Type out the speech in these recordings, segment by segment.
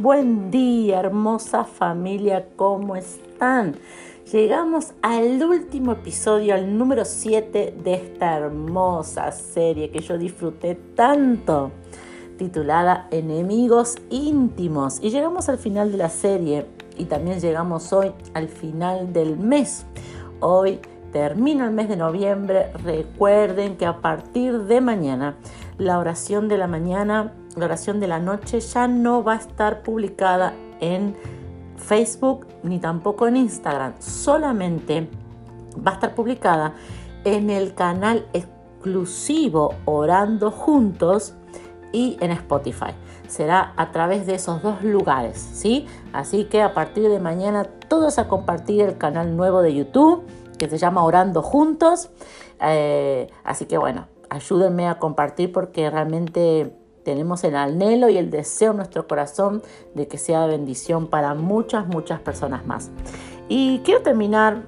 buen día, hermosa familia, ¿cómo están? Llegamos al último episodio, al número 7 de esta hermosa serie que yo disfruté tanto, titulada Enemigos íntimos. Y llegamos al final de la serie y también llegamos hoy al final del mes. Hoy termina el mes de noviembre. Recuerden que a partir de mañana la oración de la mañana la oración de la noche ya no va a estar publicada en Facebook ni tampoco en Instagram, solamente va a estar publicada en el canal exclusivo Orando Juntos y en Spotify. Será a través de esos dos lugares, ¿sí? Así que a partir de mañana todos a compartir el canal nuevo de YouTube que se llama Orando Juntos. Eh, así que bueno, ayúdenme a compartir porque realmente tenemos el anhelo y el deseo en nuestro corazón de que sea bendición para muchas, muchas personas más. Y quiero terminar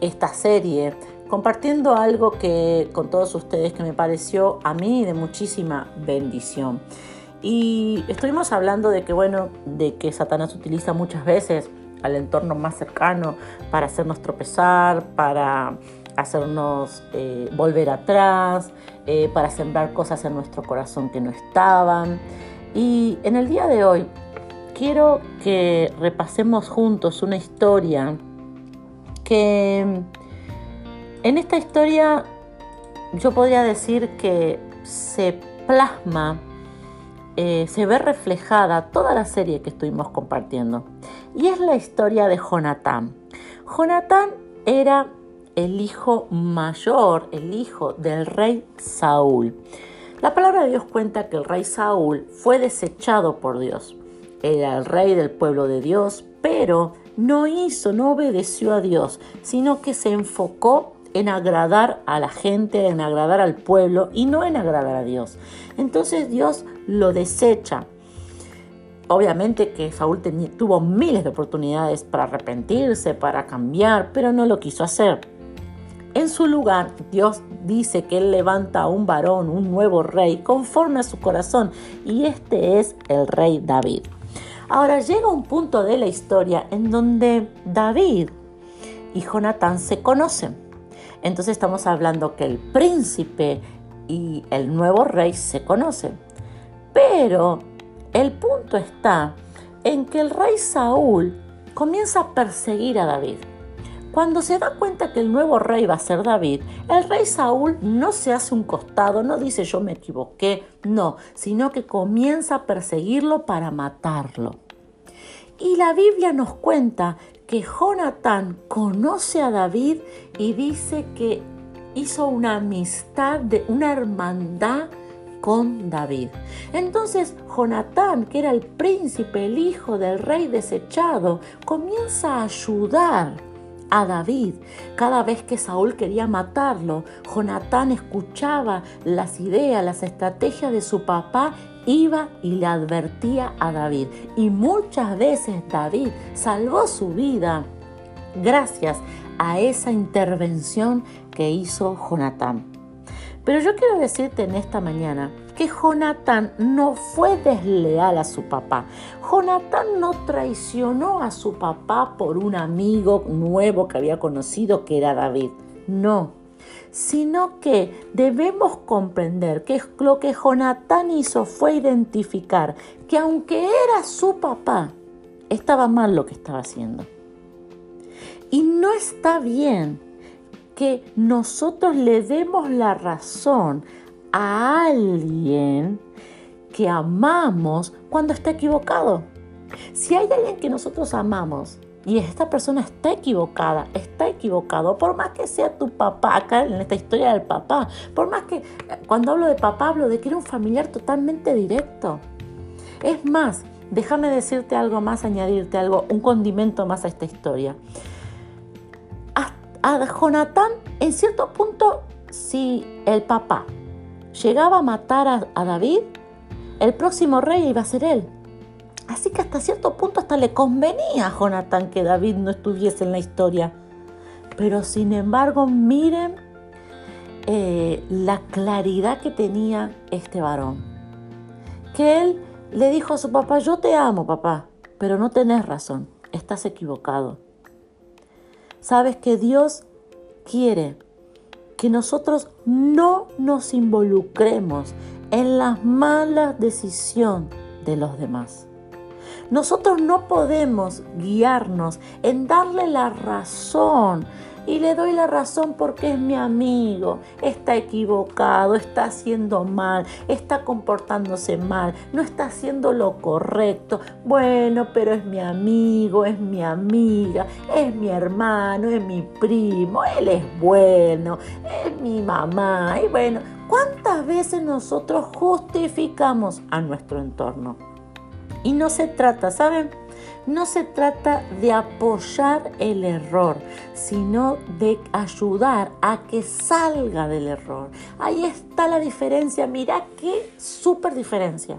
esta serie compartiendo algo que con todos ustedes que me pareció a mí de muchísima bendición. Y estuvimos hablando de que, bueno, de que Satanás utiliza muchas veces al entorno más cercano para hacernos tropezar, para hacernos eh, volver atrás, eh, para sembrar cosas en nuestro corazón que no estaban. Y en el día de hoy quiero que repasemos juntos una historia que en esta historia yo podría decir que se plasma, eh, se ve reflejada toda la serie que estuvimos compartiendo. Y es la historia de Jonatán. Jonatán era el hijo mayor, el hijo del rey Saúl. La palabra de Dios cuenta que el rey Saúl fue desechado por Dios. Era el rey del pueblo de Dios, pero no hizo, no obedeció a Dios, sino que se enfocó en agradar a la gente, en agradar al pueblo y no en agradar a Dios. Entonces Dios lo desecha. Obviamente que Saúl tuvo miles de oportunidades para arrepentirse, para cambiar, pero no lo quiso hacer. En su lugar, Dios dice que Él levanta a un varón, un nuevo rey, conforme a su corazón, y este es el rey David. Ahora llega un punto de la historia en donde David y Jonatán se conocen. Entonces estamos hablando que el príncipe y el nuevo rey se conocen. Pero el punto está en que el rey Saúl comienza a perseguir a David. Cuando se da cuenta que el nuevo rey va a ser David, el rey Saúl no se hace un costado, no dice yo me equivoqué, no, sino que comienza a perseguirlo para matarlo. Y la Biblia nos cuenta que Jonatán conoce a David y dice que hizo una amistad, de, una hermandad con David. Entonces Jonatán, que era el príncipe, el hijo del rey desechado, comienza a ayudar a David. Cada vez que Saúl quería matarlo, Jonatán escuchaba las ideas, las estrategias de su papá, iba y le advertía a David. Y muchas veces David salvó su vida gracias a esa intervención que hizo Jonatán. Pero yo quiero decirte en esta mañana que Jonatán no fue desleal a su papá. Jonatán no traicionó a su papá por un amigo nuevo que había conocido que era David. No, sino que debemos comprender que lo que Jonatán hizo fue identificar que aunque era su papá, estaba mal lo que estaba haciendo. Y no está bien que nosotros le demos la razón a alguien que amamos cuando está equivocado. Si hay alguien que nosotros amamos y esta persona está equivocada, está equivocado, por más que sea tu papá, acá en esta historia del papá, por más que cuando hablo de papá hablo de que era un familiar totalmente directo. Es más, déjame decirte algo más, añadirte algo, un condimento más a esta historia. A Jonatán, en cierto punto, si el papá llegaba a matar a, David, el próximo rey iba a ser él. Así que hasta cierto punto hasta le convenía a Jonatán que David no estuviese en la historia. Pero sin embargo, miren eh, la claridad que tenía este varón. Que él le dijo a su papá, yo te amo, papá, pero no tenés razón, estás equivocado. Sabes que Dios quiere que nosotros no nos involucremos en las malas decisiones de los demás. Nosotros no podemos guiarnos en darle la razón y le doy la razón porque es mi amigo, está equivocado, está haciendo mal, está comportándose mal, no está haciendo lo correcto. Bueno, pero es mi amigo, es mi amiga, es mi hermano, es mi primo, él es bueno, es mi mamá. Y bueno, ¿cuántas veces nosotros justificamos a nuestro entorno? Y no se trata, ¿saben? No se trata de apoyar el error, sino de ayudar a que salga del error. Ahí está la diferencia, mira qué súper diferencia.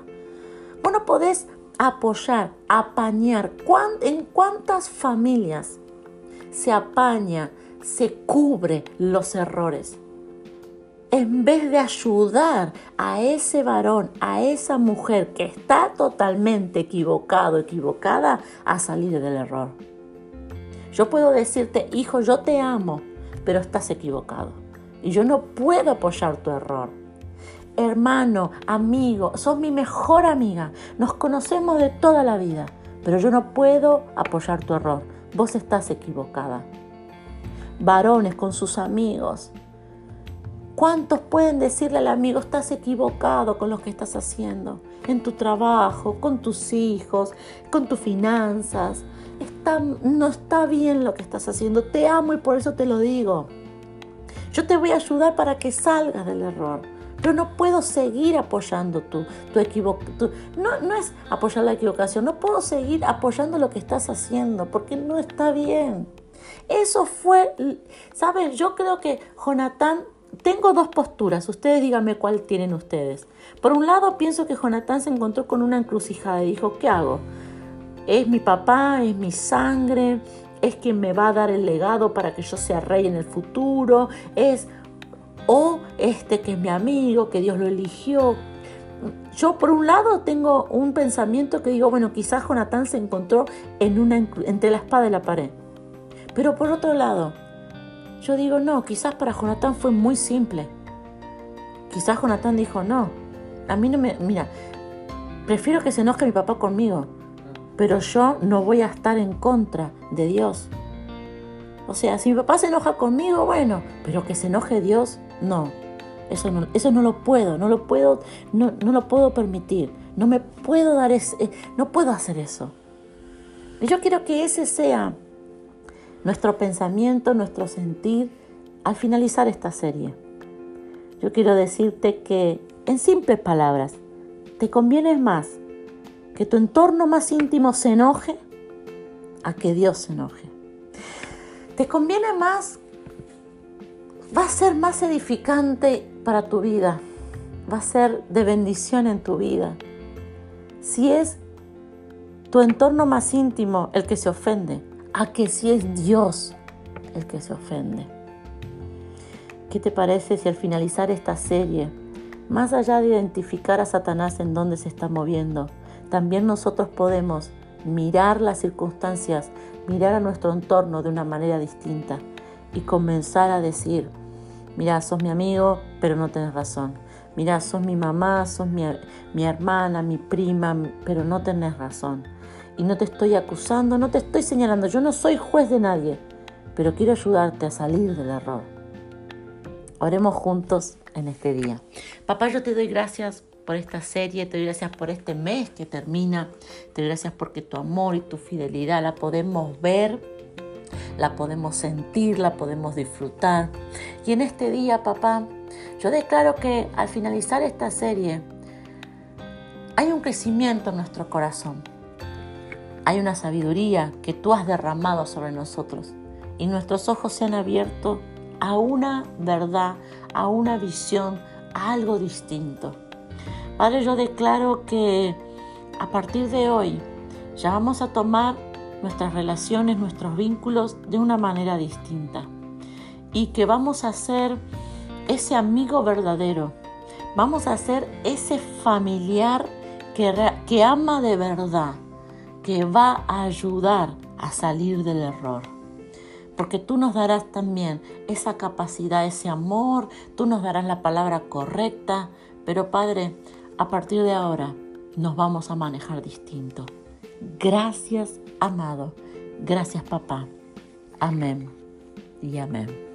Vos no podés apoyar, apañar. ¿En cuántas familias se apaña, se cubre los errores? En vez de ayudar a ese varón, a esa mujer que está totalmente equivocado, equivocada, a salir del error. Yo puedo decirte, hijo, yo te amo, pero estás equivocado. Y yo no puedo apoyar tu error. Hermano, amigo, sos mi mejor amiga. Nos conocemos de toda la vida, pero yo no puedo apoyar tu error. Vos estás equivocada. Varones con sus amigos, ¿Cuántos pueden decirle al amigo, estás equivocado con lo que estás haciendo? En tu trabajo, con tus hijos, con tus finanzas. no está bien lo que estás haciendo. Te amo y por eso te lo digo. Yo te voy a ayudar para que salgas del error. Pero no puedo seguir apoyando tu, tu equivocación. No, es apoyar la equivocación. No puedo seguir apoyando lo que estás haciendo porque no está bien. Eso fue, ¿sabes? Yo creo que Jonatán tengo dos posturas, ustedes díganme cuál tienen ustedes. Por un lado, pienso que Jonatán se encontró con una encrucijada y dijo, ¿qué hago? ¿Es mi papá? ¿Es mi sangre? ¿Es quien me va a dar el legado para que yo sea rey en el futuro? ¿Es o este que es mi amigo, que Dios lo eligió? Yo por un lado tengo un pensamiento que digo, bueno, quizás Jonatán se encontró en una, entre la espada y la pared. Pero por otro lado, yo digo, no, quizás para Jonatán fue muy simple. Quizás Jonatán dijo, no, a mí no me... Mira, prefiero que se enoje mi papá conmigo, pero yo no voy a estar en contra de Dios. O sea, si mi papá se enoja conmigo, bueno, pero que se enoje Dios, no. Eso no, eso no lo puedo, no lo puedo, no, no lo puedo permitir. No me puedo dar ese, no puedo hacer eso. Y yo quiero que ese sea nuestro pensamiento, nuestro sentir al finalizar esta serie. Yo quiero decirte que, en simples palabras, te conviene más que tu entorno más íntimo se enoje a que Dios se enoje. Te conviene más, va a ser más edificante para tu vida, va a ser de bendición en tu vida. Si es tu entorno más íntimo el que se ofende, a que si es Dios el que se ofende. ¿Qué te parece si al finalizar esta serie, más allá de identificar a Satanás en dónde se está moviendo, también nosotros podemos mirar las circunstancias, mirar a nuestro entorno de una manera distinta y comenzar a decir, mira, sos mi amigo, pero no tenés razón. Mira, sos mi mamá, sos mi, mi hermana, mi prima, pero no tenés razón y no te estoy acusando, no te estoy señalando, yo no soy juez de nadie, pero quiero ayudarte a salir del error. Oremos juntos en este día. Papá, yo te doy gracias por esta serie, te doy gracias por este mes que termina, te doy gracias porque tu amor y tu fidelidad la podemos ver, la podemos sentir, la podemos disfrutar. Y en este día, papá, yo declaro que al finalizar esta serie hay un crecimiento en nuestro corazón hay una sabiduría que tú has derramado sobre nosotros y nuestros ojos se han abierto a una verdad, a una visión, a algo distinto. Padre, yo declaro que a partir de hoy ya vamos a tomar nuestras relaciones, nuestros vínculos de una manera distinta y que vamos a ser ese amigo verdadero, vamos a ser ese familiar que, que ama de verdad, que va a ayudar a salir del error. Porque tú nos darás también esa capacidad, ese amor, tú nos darás la palabra correcta, pero Padre, a partir de ahora nos vamos a manejar distinto. Gracias, amado. Gracias, papá. Amén y amén.